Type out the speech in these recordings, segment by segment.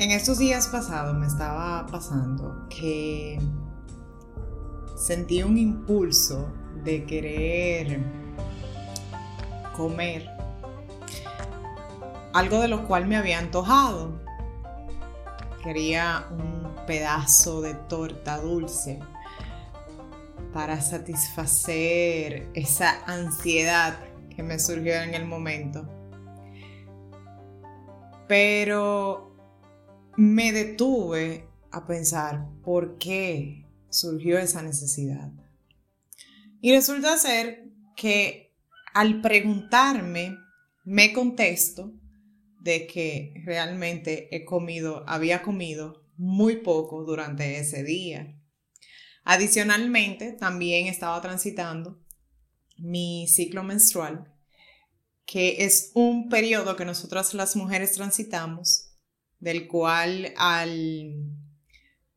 En estos días pasados me estaba pasando que sentí un impulso de querer comer algo de lo cual me había antojado. Quería un pedazo de torta dulce para satisfacer esa ansiedad que me surgió en el momento. Pero me detuve a pensar por qué surgió esa necesidad. Y resulta ser que al preguntarme, me contesto de que realmente he comido, había comido muy poco durante ese día. Adicionalmente, también estaba transitando mi ciclo menstrual, que es un periodo que nosotras las mujeres transitamos del cual al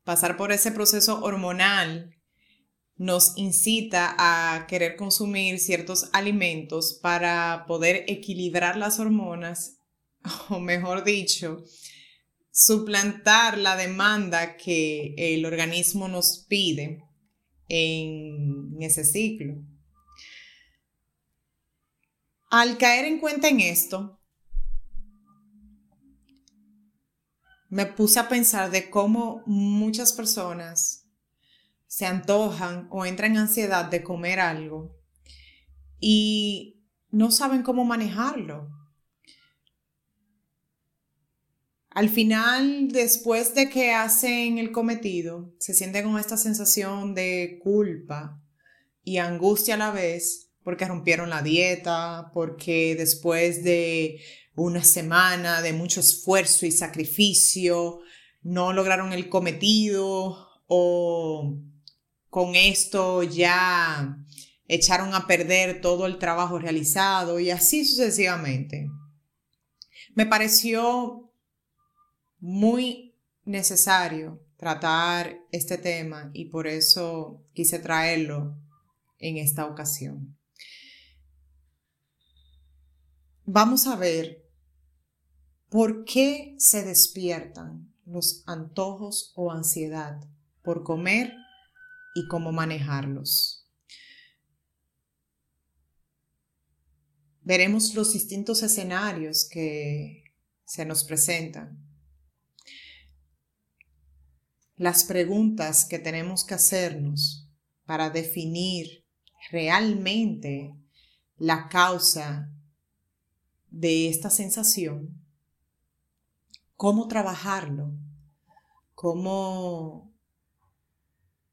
pasar por ese proceso hormonal nos incita a querer consumir ciertos alimentos para poder equilibrar las hormonas, o mejor dicho, suplantar la demanda que el organismo nos pide en ese ciclo. Al caer en cuenta en esto, me puse a pensar de cómo muchas personas se antojan o entran en ansiedad de comer algo y no saben cómo manejarlo. Al final, después de que hacen el cometido, se sienten con esta sensación de culpa y angustia a la vez porque rompieron la dieta, porque después de una semana de mucho esfuerzo y sacrificio, no lograron el cometido o con esto ya echaron a perder todo el trabajo realizado y así sucesivamente. Me pareció muy necesario tratar este tema y por eso quise traerlo en esta ocasión. Vamos a ver ¿Por qué se despiertan los antojos o ansiedad por comer y cómo manejarlos? Veremos los distintos escenarios que se nos presentan. Las preguntas que tenemos que hacernos para definir realmente la causa de esta sensación cómo trabajarlo, cómo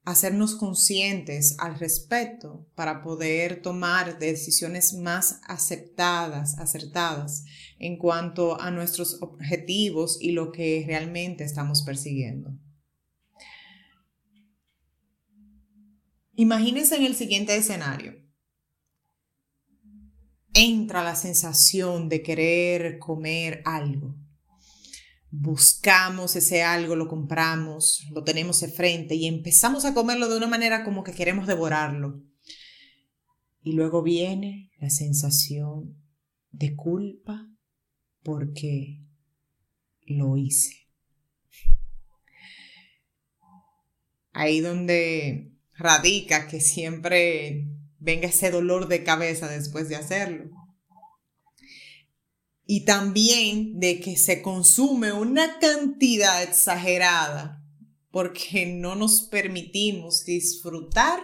hacernos conscientes al respecto para poder tomar decisiones más aceptadas, acertadas en cuanto a nuestros objetivos y lo que realmente estamos persiguiendo. Imagínense en el siguiente escenario. Entra la sensación de querer comer algo buscamos ese algo, lo compramos, lo tenemos de frente y empezamos a comerlo de una manera como que queremos devorarlo. Y luego viene la sensación de culpa porque lo hice. Ahí donde radica que siempre venga ese dolor de cabeza después de hacerlo y también de que se consume una cantidad exagerada porque no nos permitimos disfrutar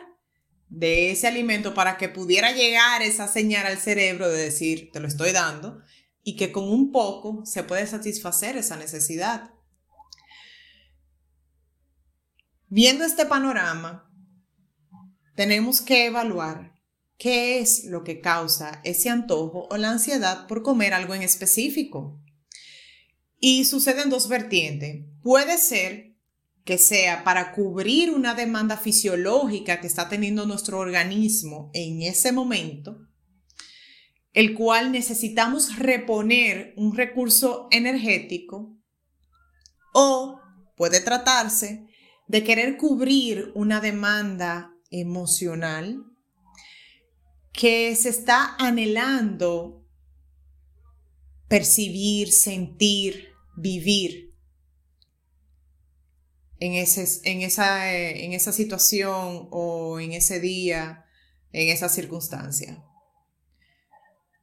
de ese alimento para que pudiera llegar esa señal al cerebro de decir, te lo estoy dando, y que con un poco se puede satisfacer esa necesidad. Viendo este panorama, tenemos que evaluar ¿Qué es lo que causa ese antojo o la ansiedad por comer algo en específico? Y sucede en dos vertientes. Puede ser que sea para cubrir una demanda fisiológica que está teniendo nuestro organismo en ese momento, el cual necesitamos reponer un recurso energético, o puede tratarse de querer cubrir una demanda emocional que se está anhelando percibir, sentir, vivir en, ese, en, esa, en esa situación o en ese día, en esa circunstancia.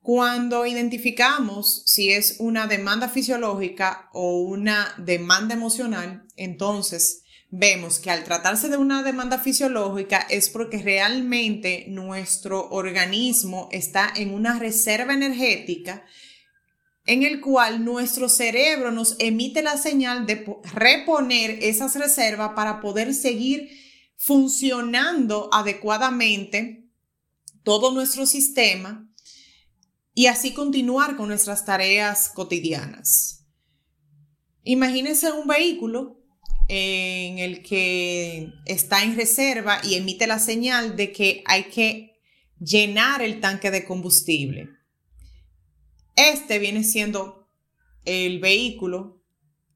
Cuando identificamos si es una demanda fisiológica o una demanda emocional, entonces vemos que al tratarse de una demanda fisiológica es porque realmente nuestro organismo está en una reserva energética en el cual nuestro cerebro nos emite la señal de reponer esas reservas para poder seguir funcionando adecuadamente todo nuestro sistema y así continuar con nuestras tareas cotidianas. Imagínense un vehículo en el que está en reserva y emite la señal de que hay que llenar el tanque de combustible. Este viene siendo el vehículo,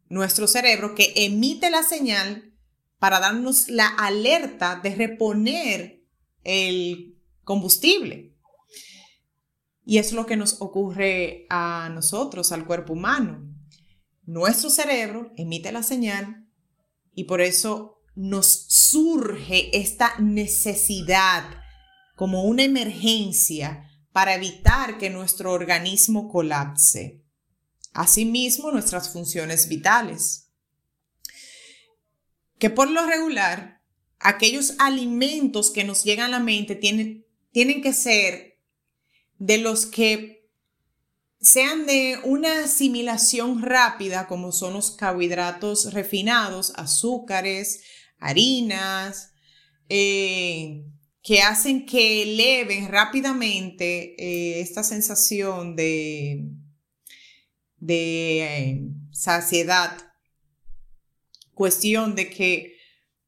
nuestro cerebro, que emite la señal para darnos la alerta de reponer el combustible. Y es lo que nos ocurre a nosotros, al cuerpo humano. Nuestro cerebro emite la señal y por eso nos surge esta necesidad como una emergencia para evitar que nuestro organismo colapse. Asimismo, nuestras funciones vitales. Que por lo regular, aquellos alimentos que nos llegan a la mente tienen, tienen que ser de los que sean de una asimilación rápida, como son los carbohidratos refinados, azúcares, harinas, eh, que hacen que eleven rápidamente eh, esta sensación de, de eh, saciedad. Cuestión de que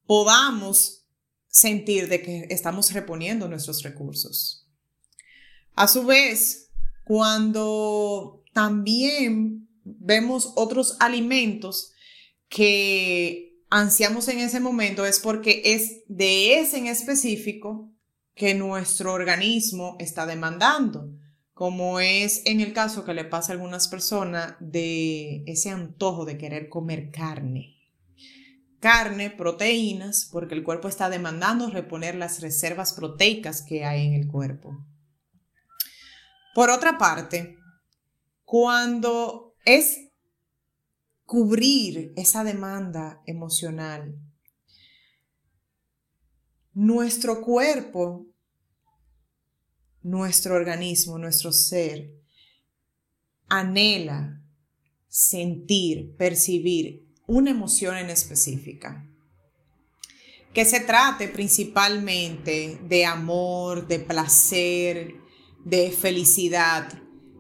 podamos sentir de que estamos reponiendo nuestros recursos. A su vez, cuando también vemos otros alimentos que ansiamos en ese momento, es porque es de ese en específico que nuestro organismo está demandando, como es en el caso que le pasa a algunas personas de ese antojo de querer comer carne. Carne, proteínas, porque el cuerpo está demandando reponer las reservas proteicas que hay en el cuerpo. Por otra parte, cuando es cubrir esa demanda emocional, nuestro cuerpo, nuestro organismo, nuestro ser, anhela sentir, percibir una emoción en específica. Que se trate principalmente de amor, de placer, de felicidad.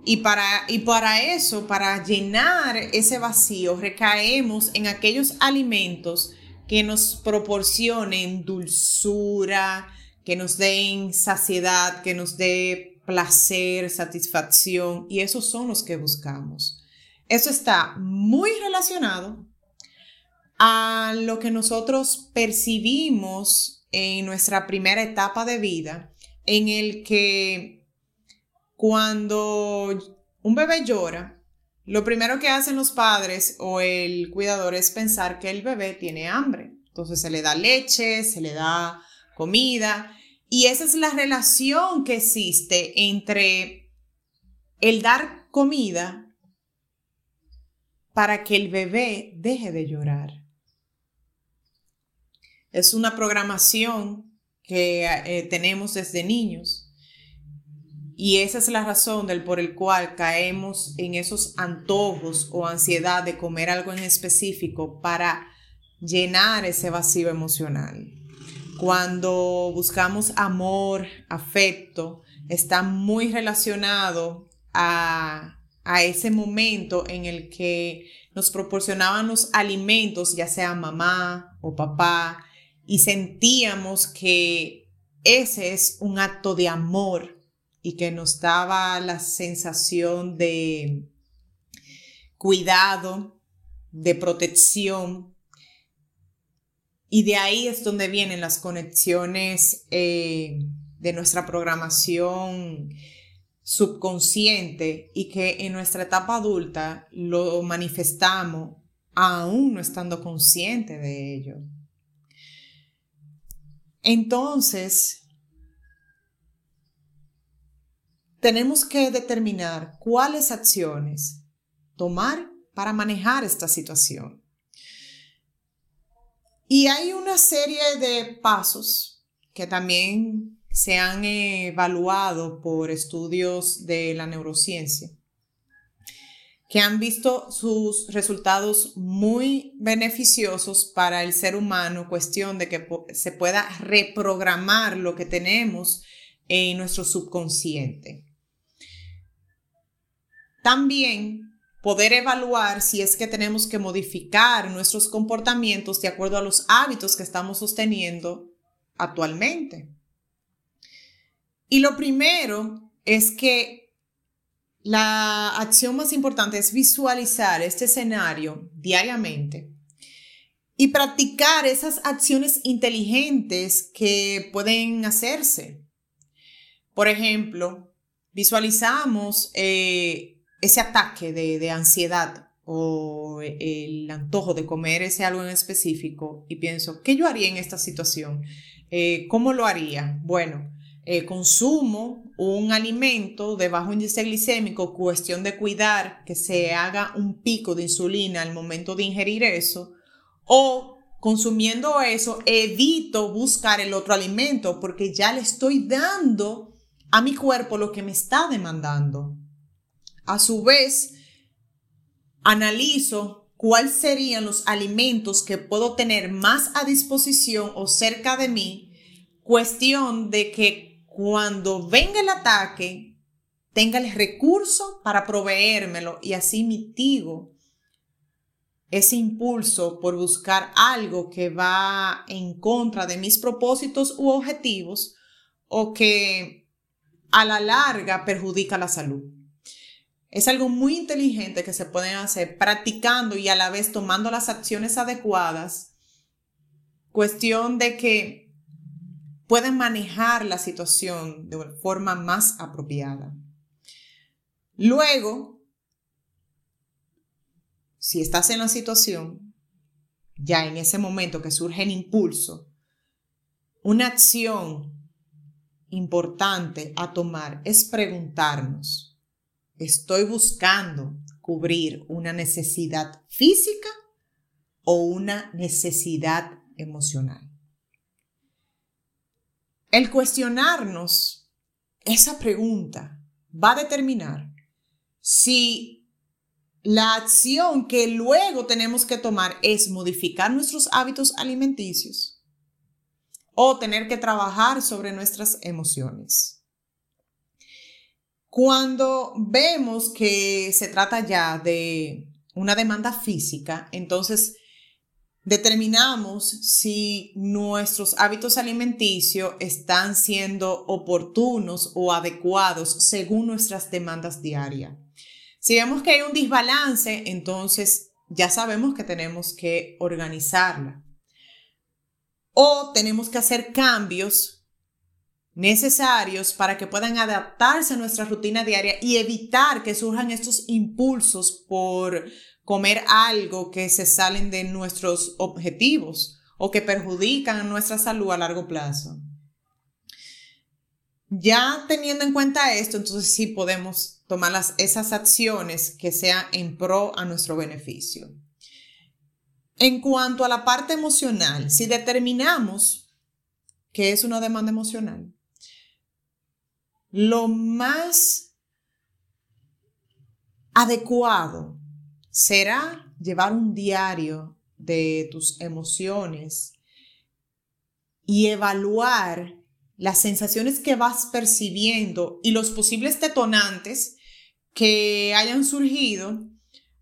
Y para, y para eso, para llenar ese vacío, recaemos en aquellos alimentos que nos proporcionen dulzura, que nos den saciedad, que nos dé placer, satisfacción, y esos son los que buscamos. Eso está muy relacionado a lo que nosotros percibimos en nuestra primera etapa de vida, en el que cuando un bebé llora, lo primero que hacen los padres o el cuidador es pensar que el bebé tiene hambre. Entonces se le da leche, se le da comida y esa es la relación que existe entre el dar comida para que el bebé deje de llorar. Es una programación que eh, tenemos desde niños y esa es la razón del por el cual caemos en esos antojos o ansiedad de comer algo en específico para llenar ese vacío emocional. Cuando buscamos amor, afecto, está muy relacionado a, a ese momento en el que nos proporcionaban los alimentos, ya sea mamá o papá, y sentíamos que ese es un acto de amor y que nos daba la sensación de cuidado, de protección. Y de ahí es donde vienen las conexiones eh, de nuestra programación subconsciente y que en nuestra etapa adulta lo manifestamos aún no estando consciente de ello. Entonces, tenemos que determinar cuáles acciones tomar para manejar esta situación. Y hay una serie de pasos que también se han evaluado por estudios de la neurociencia, que han visto sus resultados muy beneficiosos para el ser humano, cuestión de que se pueda reprogramar lo que tenemos en nuestro subconsciente. También poder evaluar si es que tenemos que modificar nuestros comportamientos de acuerdo a los hábitos que estamos sosteniendo actualmente. Y lo primero es que la acción más importante es visualizar este escenario diariamente y practicar esas acciones inteligentes que pueden hacerse. Por ejemplo, visualizamos eh, ese ataque de, ansiedad o el antojo de comer ese algo en específico y pienso, ¿qué yo haría en esta situación? Eh, ¿Cómo lo haría? Bueno, eh, consumo un alimento de bajo índice glicémico, cuestión de cuidar que se haga un pico de insulina al momento de ingerir eso, o consumiendo eso, evito buscar el otro alimento porque ya le estoy dando a mi cuerpo lo que me está demandando. A su vez, analizo cuáles serían los alimentos que puedo tener más a disposición o cerca de mí, cuestión de que cuando venga el ataque, tenga el recurso para proveérmelo y así mitigo ese impulso por buscar algo que va en contra de mis propósitos u objetivos o que a la larga perjudica la salud. Es algo muy inteligente que se pueden hacer practicando y a la vez tomando las acciones adecuadas. Cuestión de que pueden manejar la situación de forma más apropiada. Luego, si estás en la situación, ya en ese momento que surge el impulso, una acción importante a tomar es preguntarnos, estoy buscando cubrir una necesidad física o una necesidad emocional. El cuestionarnos esa pregunta va a determinar si la acción que luego tenemos que tomar es modificar nuestros hábitos alimenticios o tener que trabajar sobre nuestras emociones. Cuando vemos que se trata ya de una demanda física, entonces determinamos si nuestros hábitos alimenticios están siendo oportunos o adecuados según nuestras demandas diarias. Si vemos que hay un desbalance, entonces ya sabemos que tenemos que organizarla. O tenemos que hacer cambios necesarios para que puedan adaptarse a nuestra rutina diaria y evitar que surjan estos impulsos por comer algo que se salen de nuestros objetivos o que perjudican nuestra salud a largo plazo. Ya teniendo en cuenta esto, entonces sí podemos tomar las, esas acciones que sean en pro a nuestro beneficio. En cuanto a la parte emocional, si determinamos que es una demanda emocional, lo más adecuado será llevar un diario de tus emociones y evaluar las sensaciones que vas percibiendo y los posibles detonantes que hayan surgido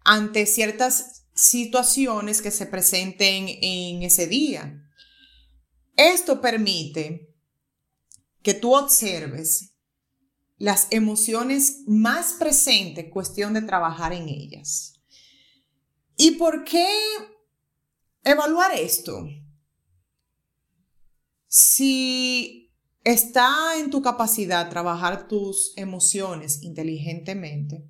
ante ciertas situaciones que se presenten en ese día. Esto permite que tú observes las emociones más presentes, cuestión de trabajar en ellas. ¿Y por qué evaluar esto? Si está en tu capacidad trabajar tus emociones inteligentemente,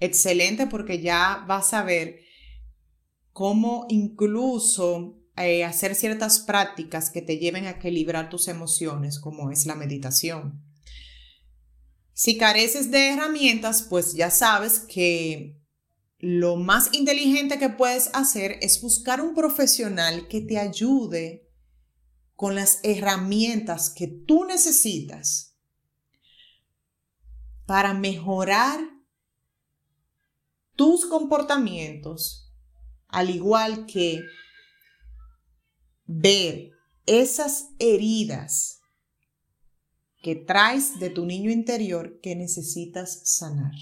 excelente porque ya vas a ver cómo incluso eh, hacer ciertas prácticas que te lleven a equilibrar tus emociones, como es la meditación. Si careces de herramientas, pues ya sabes que lo más inteligente que puedes hacer es buscar un profesional que te ayude con las herramientas que tú necesitas para mejorar tus comportamientos, al igual que ver esas heridas que traes de tu niño interior que necesitas sanar.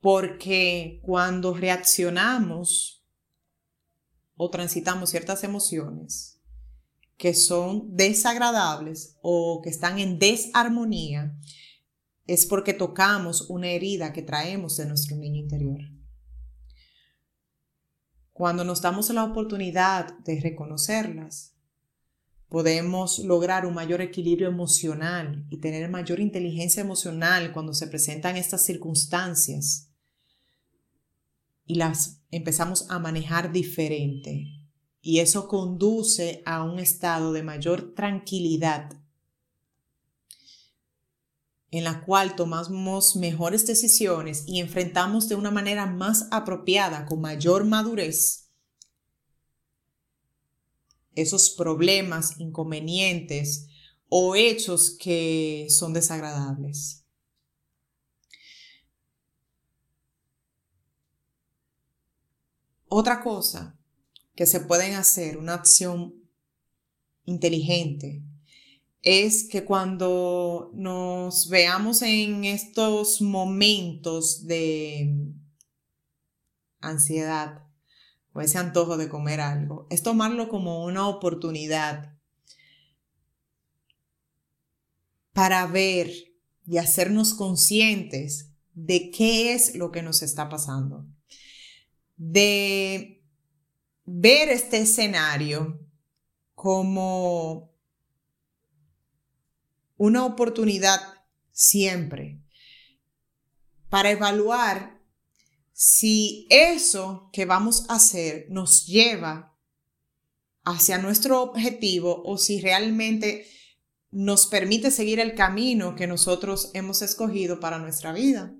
Porque cuando reaccionamos o transitamos ciertas emociones que son desagradables o que están en desarmonía, es porque tocamos una herida que traemos de nuestro niño interior. Cuando nos damos la oportunidad de reconocerlas, podemos lograr un mayor equilibrio emocional y tener mayor inteligencia emocional cuando se presentan estas circunstancias y las empezamos a manejar diferente. Y eso conduce a un estado de mayor tranquilidad en la cual tomamos mejores decisiones y enfrentamos de una manera más apropiada, con mayor madurez, esos problemas, inconvenientes o hechos que son desagradables. Otra cosa que se pueden hacer, una acción inteligente, es que cuando nos veamos en estos momentos de ansiedad o ese antojo de comer algo, es tomarlo como una oportunidad para ver y hacernos conscientes de qué es lo que nos está pasando. De ver este escenario como una oportunidad siempre para evaluar si eso que vamos a hacer nos lleva hacia nuestro objetivo o si realmente nos permite seguir el camino que nosotros hemos escogido para nuestra vida.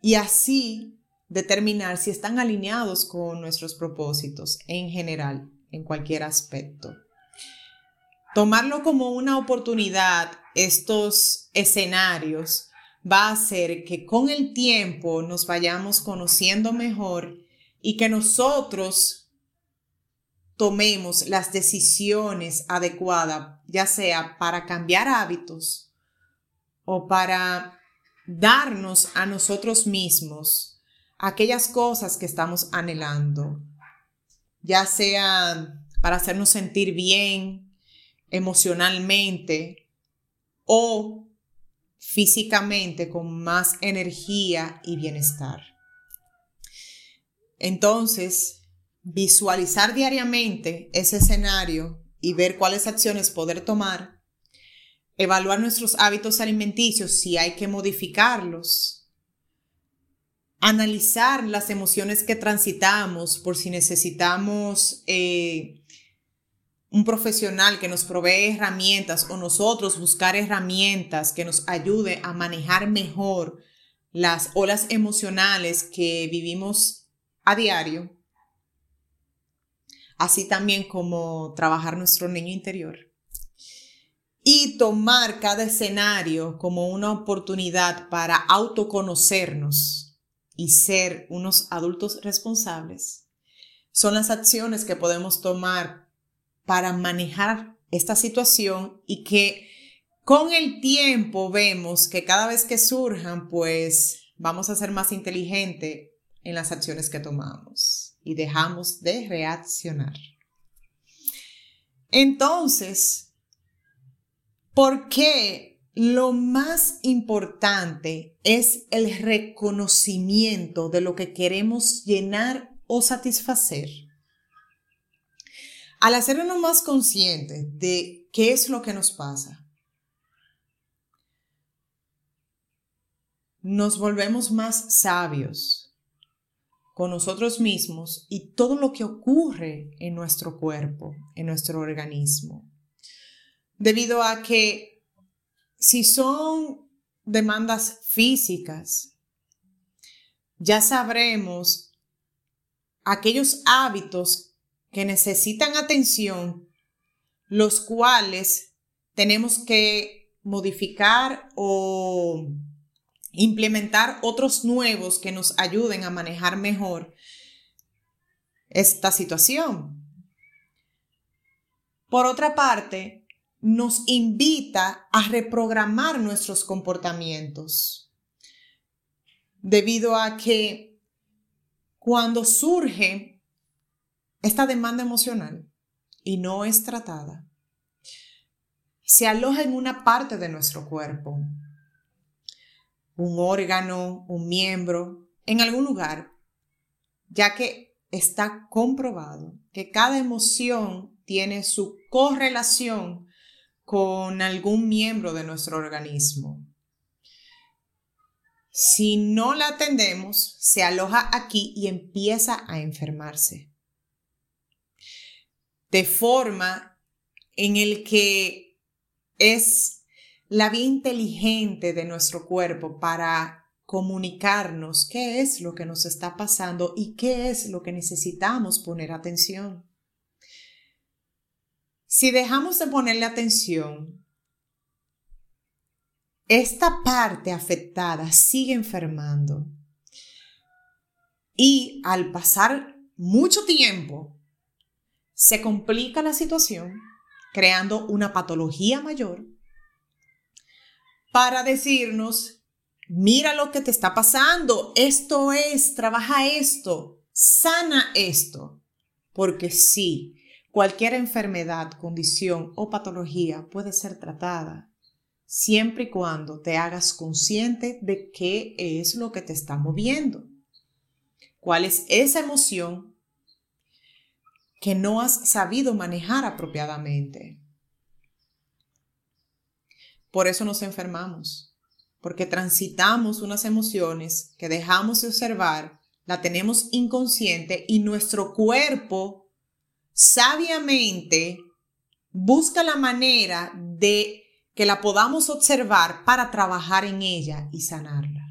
Y así determinar si están alineados con nuestros propósitos en general, en cualquier aspecto tomarlo como una oportunidad, estos escenarios, va a hacer que con el tiempo nos vayamos conociendo mejor y que nosotros tomemos las decisiones adecuadas, ya sea para cambiar hábitos o para darnos a nosotros mismos aquellas cosas que estamos anhelando, ya sea para hacernos sentir bien, emocionalmente o físicamente con más energía y bienestar. Entonces, visualizar diariamente ese escenario y ver cuáles acciones poder tomar, evaluar nuestros hábitos alimenticios si hay que modificarlos, analizar las emociones que transitamos por si necesitamos eh, un profesional que nos provee herramientas o nosotros buscar herramientas que nos ayude a manejar mejor las olas emocionales que vivimos a diario, así también como trabajar nuestro niño interior y tomar cada escenario como una oportunidad para autoconocernos y ser unos adultos responsables. Son las acciones que podemos tomar para manejar esta situación y que con el tiempo vemos que cada vez que surjan, pues vamos a ser más inteligentes en las acciones que tomamos y dejamos de reaccionar. Entonces, ¿por qué lo más importante es el reconocimiento de lo que queremos llenar o satisfacer? Al hacernos más conscientes de qué es lo que nos pasa, nos volvemos más sabios con nosotros mismos y todo lo que ocurre en nuestro cuerpo, en nuestro organismo. Debido a que si son demandas físicas, ya sabremos aquellos hábitos que necesitan atención, los cuales tenemos que modificar o implementar otros nuevos que nos ayuden a manejar mejor esta situación. Por otra parte, nos invita a reprogramar nuestros comportamientos, debido a que cuando surge esta demanda emocional y no es tratada, se aloja en una parte de nuestro cuerpo, un órgano, un miembro, en algún lugar, ya que está comprobado que cada emoción tiene su correlación con algún miembro de nuestro organismo. Si no la atendemos, se aloja aquí y empieza a enfermarse. De forma en el que es la vía inteligente de nuestro cuerpo para comunicarnos qué es lo que nos está pasando y qué es lo que necesitamos poner atención. Si dejamos de ponerle atención, esta parte afectada sigue enfermando y al pasar mucho tiempo se complica la situación creando una patología mayor para decirnos, mira lo que te está pasando, esto es, trabaja esto, sana esto. Porque sí, cualquier enfermedad, condición o patología puede ser tratada siempre y cuando te hagas consciente de qué es lo que te está moviendo. ¿Cuál es esa emoción que no has sabido manejar apropiadamente? Por eso nos enfermamos, porque transitamos unas emociones que dejamos de observar, la tenemos inconsciente y nuestro cuerpo sabiamente busca la manera de que la podamos observar para trabajar en ella y sanarla.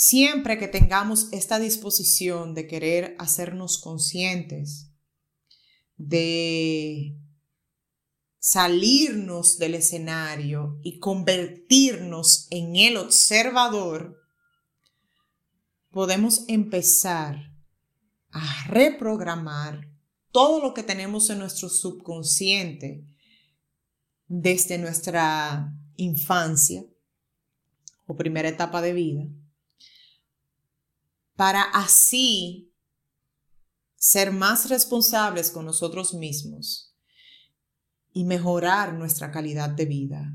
Siempre que tengamos esta disposición de querer hacernos conscientes de salirnos del escenario y convertirnos en el observador, podemos empezar a reprogramar todo lo que tenemos en nuestro subconsciente desde nuestra infancia o primera etapa de vida, para así ser más responsables con nosotros mismos y mejorar nuestra calidad de vida.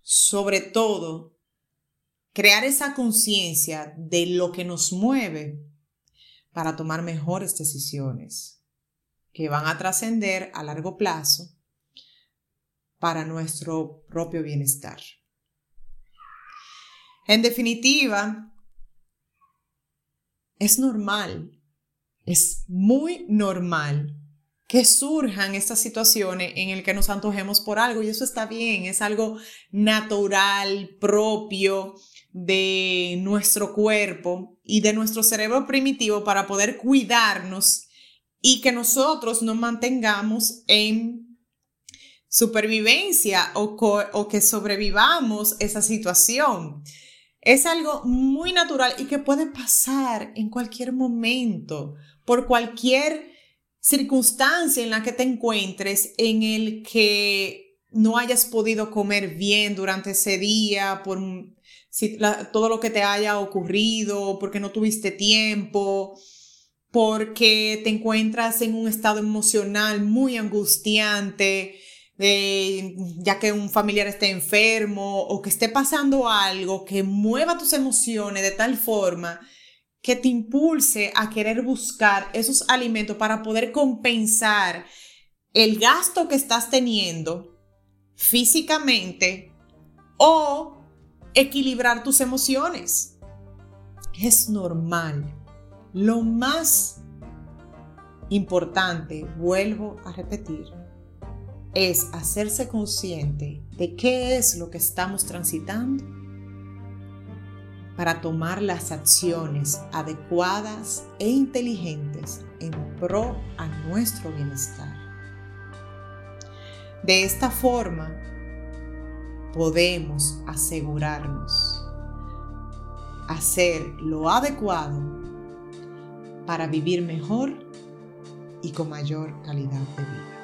Sobre todo, crear esa conciencia de lo que nos mueve para tomar mejores decisiones que van a trascender a largo plazo para nuestro propio bienestar. En definitiva, es normal, es muy normal que surjan estas situaciones en el que nos antojemos por algo y eso está bien, es algo natural, propio de nuestro cuerpo y de nuestro cerebro primitivo para poder cuidarnos y que nosotros nos mantengamos en supervivencia o, o que sobrevivamos esa situación. Es algo muy natural y que puede pasar en cualquier momento, por cualquier circunstancia en la que te encuentres en el que no hayas podido comer bien durante ese día por todo lo que te haya ocurrido, porque no tuviste tiempo, porque te encuentras en un estado emocional muy angustiante, ya que un familiar esté enfermo o que esté pasando algo que mueva tus emociones de tal forma que te impulse a querer buscar esos alimentos para poder compensar el gasto que estás teniendo físicamente o equilibrar tus emociones. es normal. Lo más importante, vuelvo a repetir, es hacerse consciente de qué es lo que estamos transitando para tomar las acciones adecuadas e inteligentes en pro a nuestro bienestar. De esta forma, podemos asegurarnos hacer lo adecuado para vivir mejor y con mayor calidad de vida.